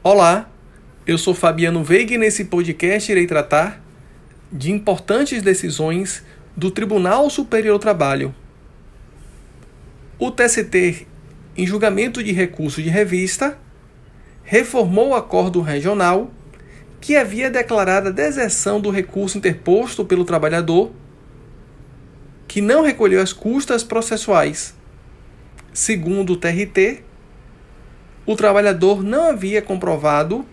Olá, eu sou Fabiano Veiga e nesse podcast irei tratar de importantes decisões do Tribunal Superior do Trabalho. O TST, em julgamento de recurso de revista, reformou o acordo regional que havia declarado a deserção do recurso interposto pelo trabalhador que não recolheu as custas processuais. Segundo o TRT, o trabalhador não havia comprovado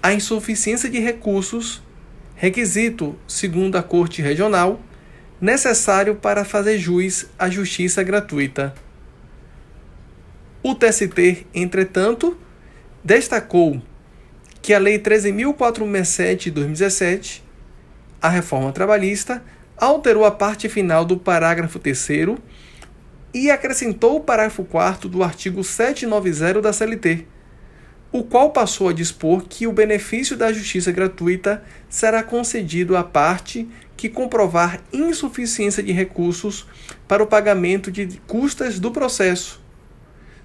a insuficiência de recursos, requisito, segundo a Corte Regional, necessário para fazer jus à justiça gratuita. O TST, entretanto, destacou que a Lei 13.467 de 2017, a reforma trabalhista, alterou a parte final do parágrafo 3 e acrescentou o parágrafo 4 do artigo 790 da CLT, o qual passou a dispor que o benefício da justiça gratuita será concedido à parte que comprovar insuficiência de recursos para o pagamento de custas do processo.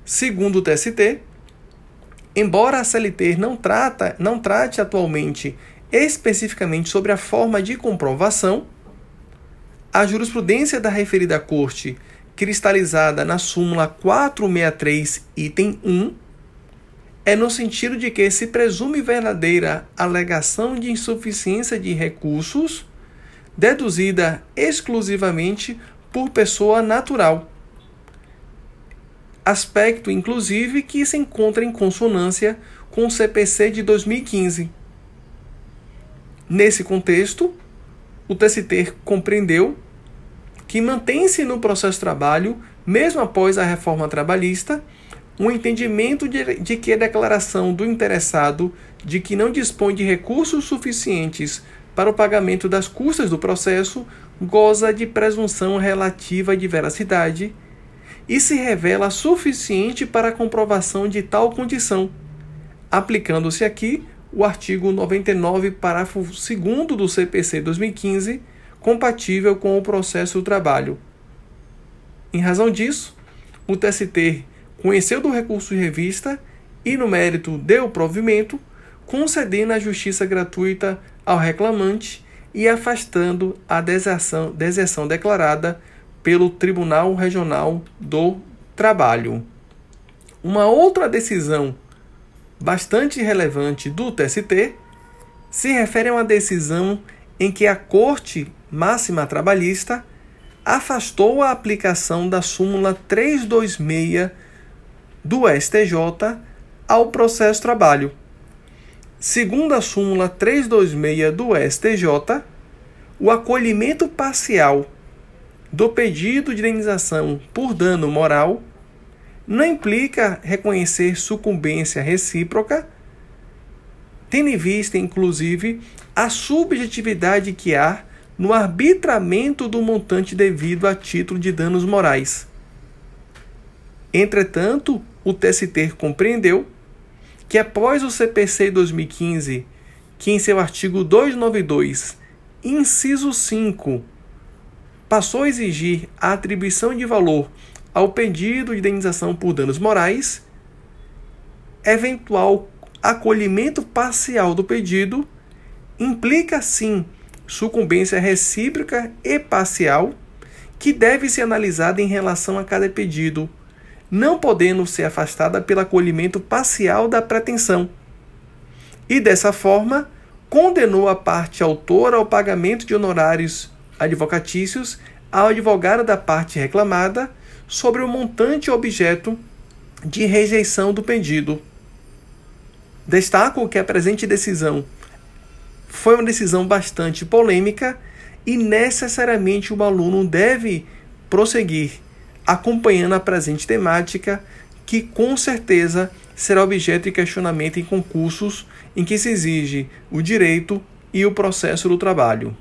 Segundo o TST, embora a CLT não, trata, não trate atualmente especificamente sobre a forma de comprovação, a jurisprudência da referida Corte cristalizada na súmula 463, item 1, é no sentido de que se presume verdadeira alegação de insuficiência de recursos deduzida exclusivamente por pessoa natural. Aspecto, inclusive, que se encontra em consonância com o CPC de 2015. Nesse contexto, o TST compreendeu que mantém-se no processo de trabalho, mesmo após a reforma trabalhista, um entendimento de, de, que a declaração do interessado de que não dispõe de recursos suficientes para o pagamento das custas do processo goza de presunção relativa de veracidade e se revela suficiente para a comprovação de tal condição, aplicando-se aqui o artigo 99, parágrafo 2 do CPC 2015 compatível com o processo do trabalho. Em razão disso, o TST conheceu do recurso de revista e, no mérito, deu provimento, concedendo a justiça gratuita ao reclamante e afastando a deserção, deserção declarada pelo Tribunal Regional do Trabalho. Uma outra decisão bastante relevante do TST se refere a uma decisão em que a Corte Máxima Trabalhista afastou a aplicação da súmula 326 do STJ ao processo trabalho. Segundo a súmula 326 do STJ, o acolhimento parcial do pedido de indenização por dano moral não implica reconhecer sucumbência recíproca, tendo em vista, inclusive, a subjetividade que há no arbitramento do montante devido a título de danos morais. Entretanto, o TST compreendeu que após o CPC 2015, que em seu artigo 292, inciso 5, passou a exigir a atribuição de valor ao pedido de indenização por danos morais, eventual acolhimento parcial do pedido implica sim sucumbência recíproca e parcial, que deve ser analisada em relação a cada pedido, não podendo ser afastada pelo acolhimento parcial da pretensão. E dessa forma, condenou a parte autora ao pagamento de honorários advocatícios ao advogado da parte reclamada sobre o montante objeto de rejeição do pedido. Destaco que a presente decisão foi uma decisão bastante polêmica e necessariamente o aluno deve prosseguir acompanhando a presente temática, que com certeza será objeto de questionamento em concursos em que se exige o direito e o processo do trabalho.